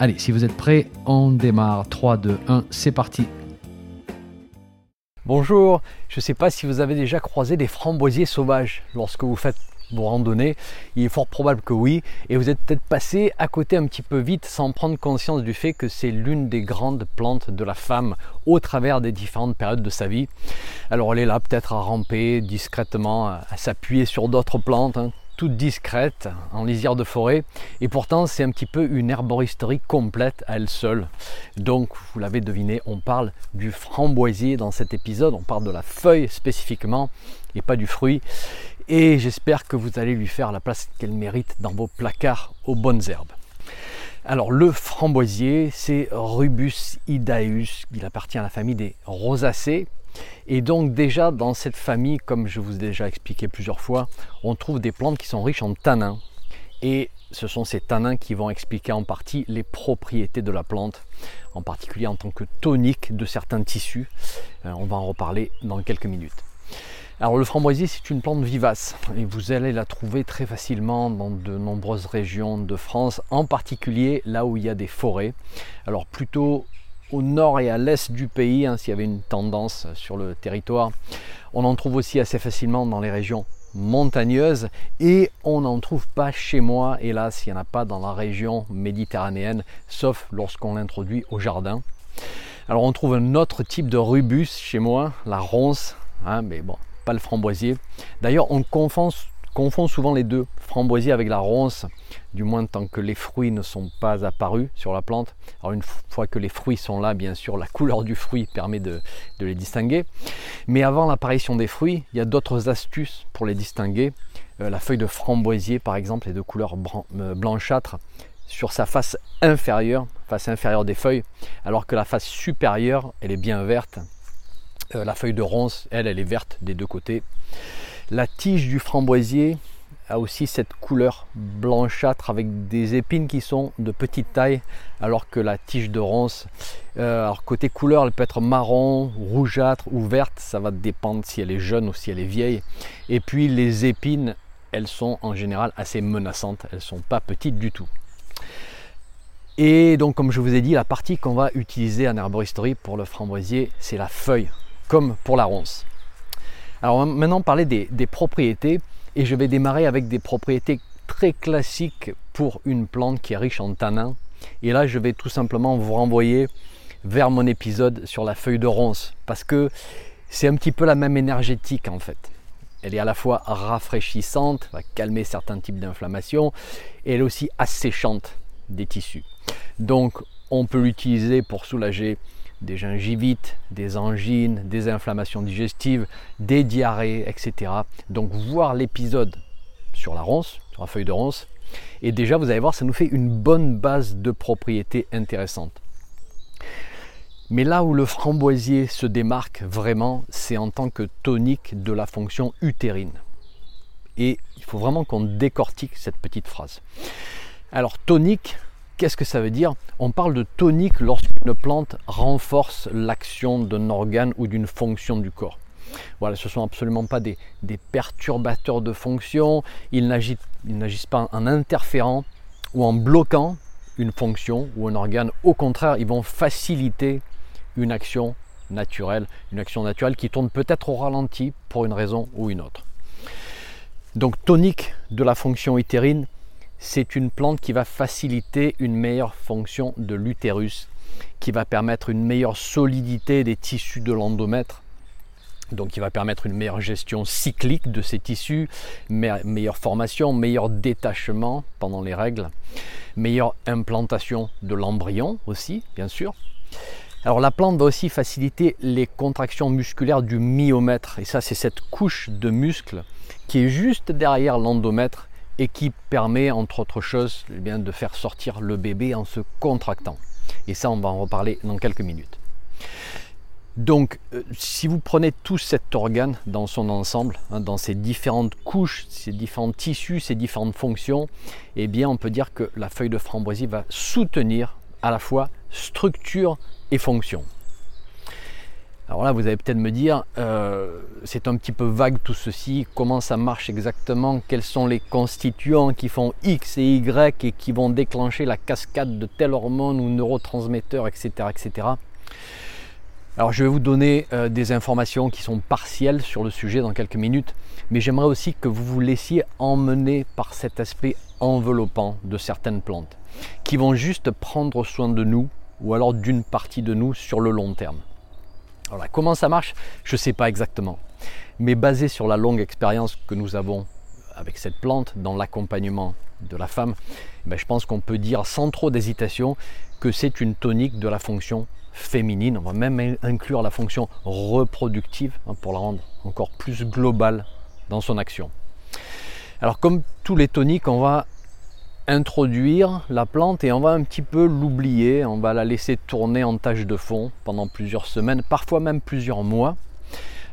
Allez, si vous êtes prêts, on démarre. 3, 2, 1, c'est parti. Bonjour, je ne sais pas si vous avez déjà croisé des framboisiers sauvages lorsque vous faites vos randonnées. Il est fort probable que oui. Et vous êtes peut-être passé à côté un petit peu vite sans prendre conscience du fait que c'est l'une des grandes plantes de la femme au travers des différentes périodes de sa vie. Alors elle est là peut-être à ramper discrètement, à s'appuyer sur d'autres plantes. Hein toute discrète, en lisière de forêt, et pourtant c'est un petit peu une herboristerie complète à elle seule. Donc, vous l'avez deviné, on parle du framboisier dans cet épisode, on parle de la feuille spécifiquement, et pas du fruit. Et j'espère que vous allez lui faire la place qu'elle mérite dans vos placards aux bonnes herbes. Alors le framboisier, c'est Rubus idaeus, il appartient à la famille des rosacées, et donc déjà dans cette famille, comme je vous ai déjà expliqué plusieurs fois, on trouve des plantes qui sont riches en tanins. Et ce sont ces tanins qui vont expliquer en partie les propriétés de la plante, en particulier en tant que tonique de certains tissus. Euh, on va en reparler dans quelques minutes. Alors le framboisier c'est une plante vivace et vous allez la trouver très facilement dans de nombreuses régions de France, en particulier là où il y a des forêts. Alors plutôt au nord et à l'est du pays, hein, s'il y avait une tendance sur le territoire. On en trouve aussi assez facilement dans les régions montagneuses et on n'en trouve pas chez moi, hélas, il n'y en a pas dans la région méditerranéenne, sauf lorsqu'on l'introduit au jardin. Alors on trouve un autre type de rubus chez moi, la ronce, hein, mais bon, pas le framboisier. D'ailleurs, on confond confond souvent les deux, framboisier avec la ronce, du moins tant que les fruits ne sont pas apparus sur la plante. Alors une fois que les fruits sont là, bien sûr, la couleur du fruit permet de, les distinguer. Mais avant l'apparition des fruits, il y a d'autres astuces pour les distinguer. Euh, la feuille de framboisier, par exemple, est de couleur euh, blanchâtre sur sa face inférieure, face inférieure des feuilles, alors que la face supérieure, elle est bien verte. Euh, la feuille de ronce, elle, elle est verte des deux côtés. La tige du framboisier a aussi cette couleur blanchâtre avec des épines qui sont de petite taille alors que la tige de ronce, euh, côté couleur elle peut être marron, rougeâtre ou verte, ça va dépendre si elle est jeune ou si elle est vieille. Et puis les épines, elles sont en général assez menaçantes, elles sont pas petites du tout. Et donc comme je vous ai dit, la partie qu'on va utiliser en herboristerie pour le framboisier, c'est la feuille, comme pour la ronce. Alors maintenant parler des, propriétés et je vais démarrer avec des propriétés très classiques pour une plante qui est riche en tanins. Et là je vais tout simplement vous renvoyer vers mon épisode sur la feuille de ronce parce que c'est un petit peu la même énergétique en fait. Elle est à la fois rafraîchissante, va calmer certains types d'inflammation, et elle est aussi asséchante des tissus. Donc on peut l'utiliser pour soulager des gingivites, des angines, des inflammations digestives, des diarrhées, etc. Donc voir l'épisode sur la ronce, sur la feuille de ronce, et déjà vous allez voir, ça nous fait une bonne base de propriétés intéressantes. Mais là où le framboisier se démarque vraiment, c'est en tant que tonique de la fonction utérine. Et il faut vraiment qu'on décortique cette petite phrase. Alors tonique, Qu'est-ce que ça veut dire On parle de tonique lorsqu'une plante renforce l'action d'un organe ou d'une fonction du corps. Voilà, ce ne sont absolument pas des, perturbateurs de fonction, ils n'agissent pas en interférant ou en bloquant une fonction ou un organe. Au contraire, ils vont faciliter une action naturelle, une action naturelle qui tourne peut-être au ralenti pour une raison ou une autre. Donc tonique de la fonction utérine, c'est une plante qui va faciliter une meilleure fonction de l'utérus, qui va permettre une meilleure solidité des tissus de l'endomètre, donc qui va permettre une meilleure gestion cyclique de ces tissus, meilleure formation, meilleur détachement pendant les règles, meilleure implantation de l'embryon aussi, bien sûr. Alors la plante va aussi faciliter les contractions musculaires du myomètre, et ça c'est cette couche de muscles qui est juste derrière l'endomètre et qui permet, entre autres choses, eh de faire sortir le bébé en se contractant. Et ça, on va en reparler dans quelques minutes. Donc, euh, si vous prenez tout cet organe dans son ensemble, hein, dans ses différentes couches, ses différents tissus, ses différentes fonctions, eh bien, on peut dire que la feuille de framboisie va soutenir à la fois structure et fonction. Alors là, vous allez peut-être me dire, euh, c'est un petit peu vague tout ceci, comment ça marche exactement, quels sont les constituants qui font X et Y et qui vont déclencher la cascade de telle hormone ou neurotransmetteur, etc. etc. Alors je vais vous donner euh, des informations qui sont partielles sur le sujet dans quelques minutes, mais j'aimerais aussi que vous vous laissiez emmener par cet aspect enveloppant de certaines plantes, qui vont juste prendre soin de nous, ou alors d'une partie de nous sur le long terme. Comment ça marche Je ne sais pas exactement, mais basé sur la longue expérience que nous avons avec cette plante dans l'accompagnement de la femme, ben, je pense qu'on peut dire sans trop d'hésitation que c'est une tonique de la fonction féminine. On va même inclure la fonction reproductive hein, pour la rendre encore plus globale dans son action. Alors comme tous les toniques, on va introduire la plante et on va un petit peu l'oublier, on va la laisser tourner en tâche de fond pendant plusieurs semaines, parfois même plusieurs mois.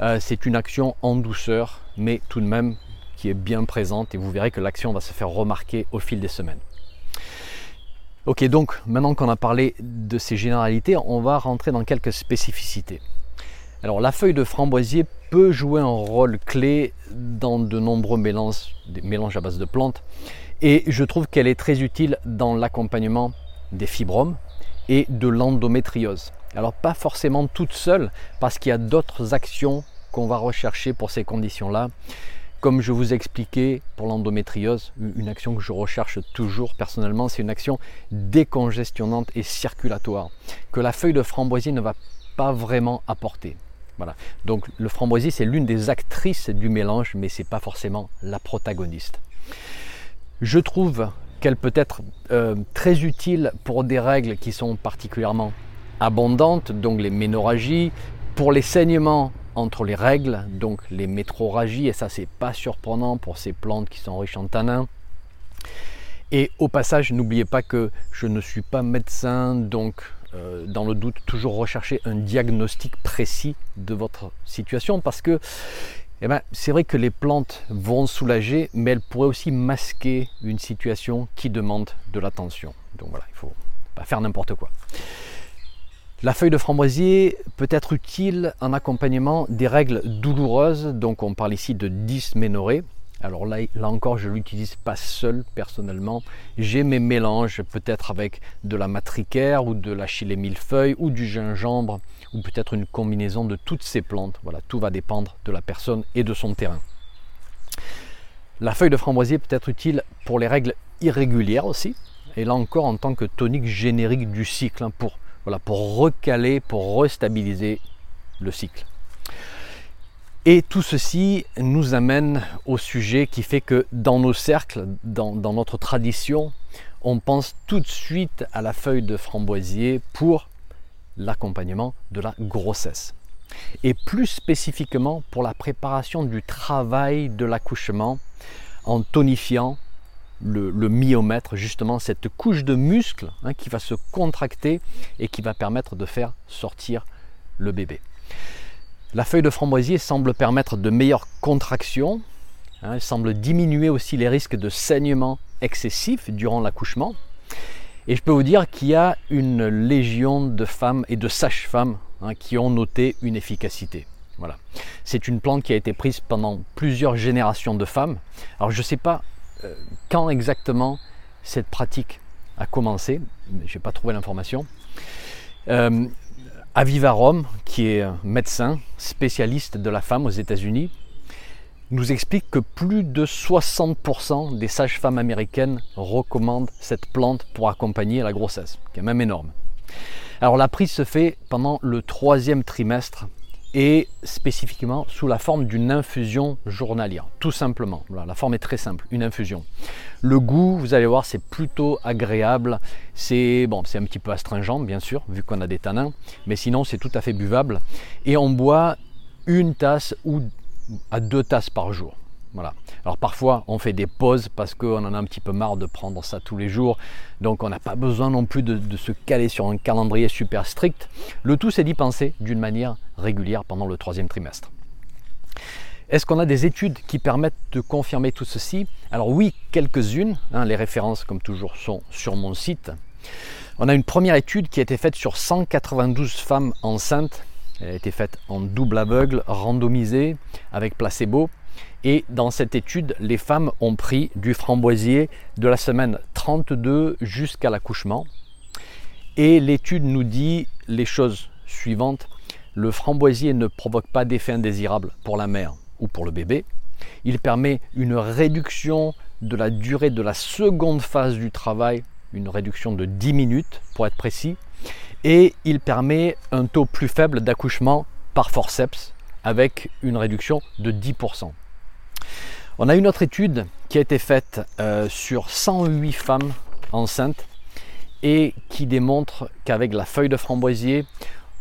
Euh, c'est une action en douceur, mais tout de même qui est bien présente et vous verrez que l'action va se faire remarquer au fil des semaines. Ok, donc maintenant qu'on a parlé de ces généralités, on va rentrer dans quelques spécificités. Alors la feuille de framboisier peut jouer un rôle clé dans de nombreux mélanges, mélanges à base de plantes et je trouve qu'elle est très utile dans l'accompagnement des fibromes et de l'endométriose. Alors pas forcément toute seule parce qu'il y a d'autres actions qu'on va rechercher pour ces conditions-là. Comme je vous expliquais pour l'endométriose, une action que je recherche toujours personnellement, c'est une action décongestionnante et circulatoire que la feuille de framboisier ne va pas vraiment apporter. Voilà. Donc le framboisier, c'est l'une des actrices du mélange, mais ce n'est pas forcément la protagoniste. Je trouve qu'elle peut être euh, très utile pour des règles qui sont particulièrement abondantes, donc les ménorragies, pour les saignements entre les règles, donc les métroragies, et ça c'est pas surprenant pour ces plantes qui sont riches en tanins. Et au passage, n'oubliez pas que je ne suis pas médecin, donc euh, dans le doute, toujours rechercher un diagnostic précis de votre situation parce que eh ben, c'est vrai que les plantes vont soulager, mais elles pourraient aussi masquer une situation qui demande de l'attention. Donc voilà, il ne faut pas faire n'importe quoi. La feuille de framboisier peut être utile en accompagnement des règles douloureuses, donc on parle ici de dysménorrhée. Alors là, encore, je l'utilise pas seul personnellement. J'ai mes mélanges peut-être avec de la matricaire ou de la chile millefeuille ou du gingembre ou peut-être une combinaison de toutes ces plantes. Voilà, tout va dépendre de la personne et de son terrain. La feuille de framboisier peut être utile pour les règles irrégulières aussi, et là encore en tant que tonique générique du cycle, hein, pour voilà, pour recaler, pour restabiliser le cycle. Et tout ceci nous amène au sujet qui fait que dans nos cercles, dans, notre tradition, on pense tout de suite à la feuille de framboisier pour l'accompagnement de la grossesse. Et plus spécifiquement pour la préparation du travail de l'accouchement en tonifiant le, myomètre, justement cette couche de muscle hein, qui va se contracter et qui va permettre de faire sortir le bébé. La feuille de framboisier semble permettre de meilleures contractions, hein, elle semble diminuer aussi les risques de saignement excessif durant l'accouchement. Et je peux vous dire qu'il y a une légion de femmes et de sages-femmes hein, qui ont noté une efficacité. Voilà. C'est une plante qui a été prise pendant plusieurs générations de femmes. Alors je ne sais pas euh, quand exactement cette pratique a commencé, je n'ai pas trouvé l'information. Euh, Aviva Rome, qui est médecin spécialiste de la femme aux États-Unis, nous explique que plus de 60% des sages-femmes américaines recommandent cette plante pour accompagner la grossesse, qui est même énorme. Alors la prise se fait pendant le troisième trimestre et spécifiquement sous la forme d'une infusion journalière, tout simplement. la forme est très simple, une infusion. Le goût, vous allez voir, c'est plutôt agréable. C'est c'est un petit peu astringent, bien sûr, vu qu'on a des tanins, mais sinon c'est tout à fait buvable. Et on boit une tasse ou à deux tasses par jour. Voilà. Alors parfois on fait des pauses parce qu'on en a un petit peu marre de prendre ça tous les jours. Donc on n'a pas besoin non plus de, se caler sur un calendrier super strict. Le tout c'est d'y penser d'une manière régulière pendant le troisième trimestre. Est-ce qu'on a des études qui permettent de confirmer tout ceci? Alors oui, quelques-unes. Hein, les références, comme toujours, sont sur mon site. On a une première étude qui a été faite sur 192 femmes enceintes. Elle a été faite en double aveugle, randomisée, avec placebo. Et dans cette étude, les femmes ont pris du framboisier de la semaine 32 jusqu'à l'accouchement. Et l'étude nous dit les choses suivantes. Le framboisier ne provoque pas d'effet indésirable pour la mère ou pour le bébé. Il permet une réduction de la durée de la seconde phase du travail, une réduction de 10 minutes pour être précis, et il permet un taux plus faible d'accouchement par forceps avec une réduction de 10%. On a une autre étude qui a été faite euh, sur 108 femmes enceintes et qui démontre qu'avec la feuille de framboisier,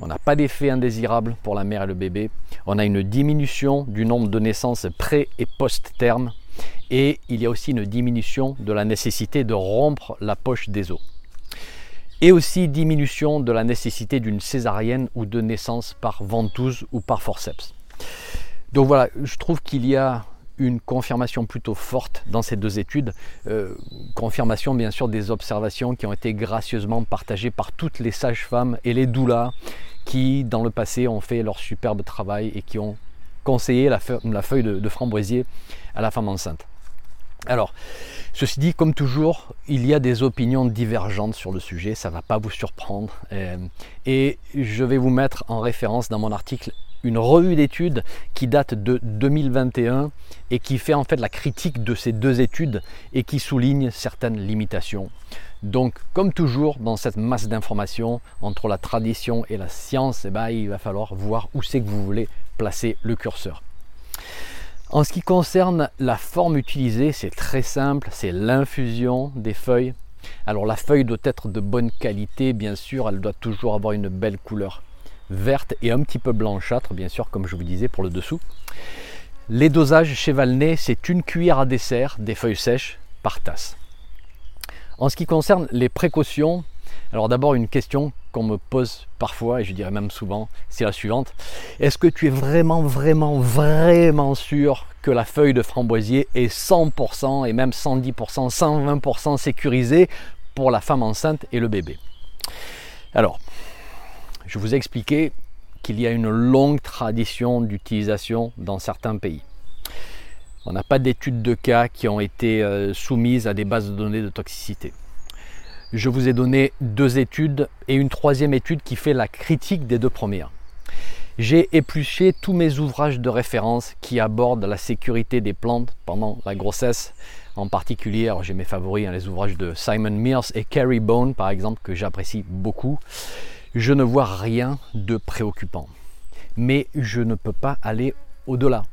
on n'a pas d'effet indésirable pour la mère et le bébé. On a une diminution du nombre de naissances pré et post-terme. Et il y a aussi une diminution de la nécessité de rompre la poche des os. Et aussi diminution de la nécessité d'une césarienne ou de naissance par ventouse ou par forceps. Donc voilà, je trouve qu'il y a une confirmation plutôt forte dans ces deux études. Euh, confirmation bien sûr des observations qui ont été gracieusement partagées par toutes les sages-femmes et les doulas qui dans le passé ont fait leur superbe travail et qui ont conseillé la, feuille, de, framboisier à la femme enceinte. Alors, ceci dit, comme toujours, il y a des opinions divergentes sur le sujet, ça ne va pas vous surprendre. Euh, et je vais vous mettre en référence dans mon article une revue d'études qui date de 2021 et qui fait en fait la critique de ces deux études et qui souligne certaines limitations. Donc, comme toujours dans cette masse d'informations entre la tradition et la science, eh ben, il va falloir voir où c'est que vous voulez placer le curseur. En ce qui concerne la forme utilisée, c'est très simple, c'est l'infusion des feuilles. Alors la feuille doit être de bonne qualité, bien sûr, elle doit toujours avoir une belle couleur verte et un petit peu blanchâtre, bien sûr, comme je vous disais pour le dessous. Les dosages chez Valnay, c'est une cuillère à dessert des feuilles sèches par tasse. En ce qui concerne les précautions, alors d'abord une question qu'on me pose parfois, et je dirais même souvent, c'est la suivante. Est-ce que tu es vraiment, vraiment, vraiment sûr que la feuille de framboisier est 100% et même 110%, 120% sécurisée pour la femme enceinte et le bébé? Alors, je vous ai expliqué qu'il y a une longue tradition d'utilisation dans certains pays. On n'a pas d'études de cas qui ont été euh, soumises à des bases de données de toxicité. Je vous ai donné deux études et une troisième étude qui fait la critique des deux premières. J'ai épluché tous mes ouvrages de référence qui abordent la sécurité des plantes pendant la grossesse. En particulier, j'ai mes favoris, hein, les ouvrages de Simon Mears et Carrie Bone par exemple, que j'apprécie beaucoup je ne vois rien de préoccupant. Mais je ne peux pas aller au-delà.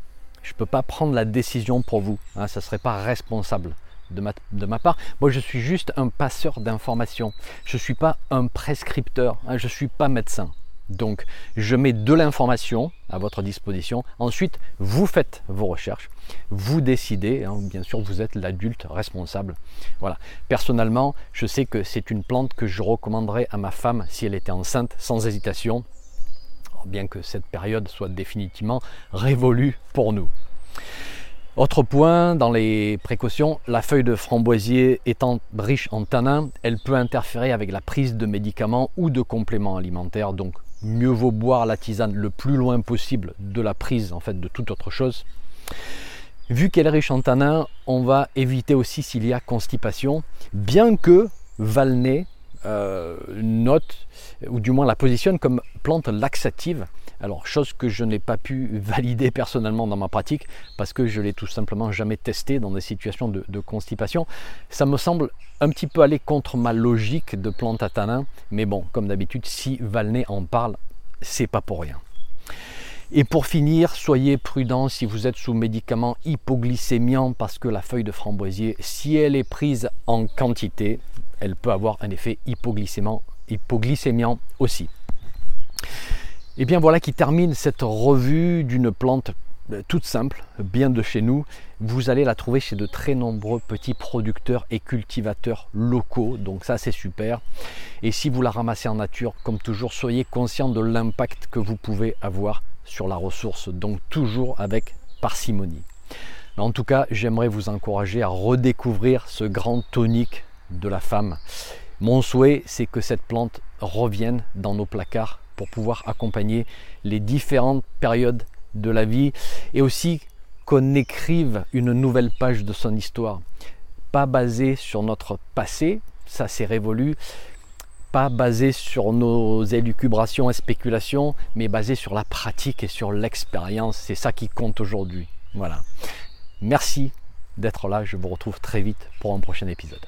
Je ne peux pas prendre la décision pour vous. Hein, ça ne serait pas responsable de ma, de ma, part. Moi, je suis juste un passeur d'informations. Je ne suis pas un prescripteur. Hein, je ne suis pas médecin. Donc, je mets de l'information à votre disposition. Ensuite, vous faites vos recherches, vous décidez. Hein, bien sûr, vous êtes l'adulte responsable. Voilà. Personnellement, je sais que c'est une plante que je recommanderais à ma femme si elle était enceinte, sans hésitation, bien que cette période soit définitivement révolue pour nous. Autre point dans les précautions, la feuille de framboisier étant riche en tanins, elle peut interférer avec la prise de médicaments ou de compléments alimentaires, mieux vaut boire la tisane le plus loin possible de la prise en fait de toute autre chose. Vu qu'elle est riche en tanins, on va éviter aussi s'il y a constipation, bien que Valnay euh, note, ou du moins la positionne comme plante laxative. Alors, chose que je n'ai pas pu valider personnellement dans ma pratique parce que je l'ai tout simplement jamais testé dans des situations de, constipation. Ça me semble un petit peu aller contre ma logique de plante à mais bon, comme d'habitude, si Valnay en parle, c'est pas pour rien. Et pour finir, soyez prudent si vous êtes sous médicaments hypoglycémiants parce que la feuille de framboisier, si elle est prise en quantité, elle peut avoir un effet hypoglycémiant, hypoglycémiant aussi. Et bien voilà qui termine cette revue d'une plante euh, toute simple, bien de chez nous. Vous allez la trouver chez de très nombreux petits producteurs et cultivateurs locaux, donc ça c'est super. Et si vous la ramassez en nature, comme toujours, soyez conscient de l'impact que vous pouvez avoir sur la ressource, donc toujours avec parcimonie. En tout cas, j'aimerais vous encourager à redécouvrir ce grand tonique de la femme. Mon souhait, c'est que cette plante revienne dans nos placards pour pouvoir accompagner les différentes périodes de la vie et aussi qu'on écrive une nouvelle page de son histoire. Pas basée sur notre passé, ça c'est révolu, pas basée sur nos élucubrations et spéculations, mais basée sur la pratique et sur l'expérience. C'est ça qui compte aujourd'hui. Voilà. Merci d'être là. Je vous retrouve très vite pour un prochain épisode.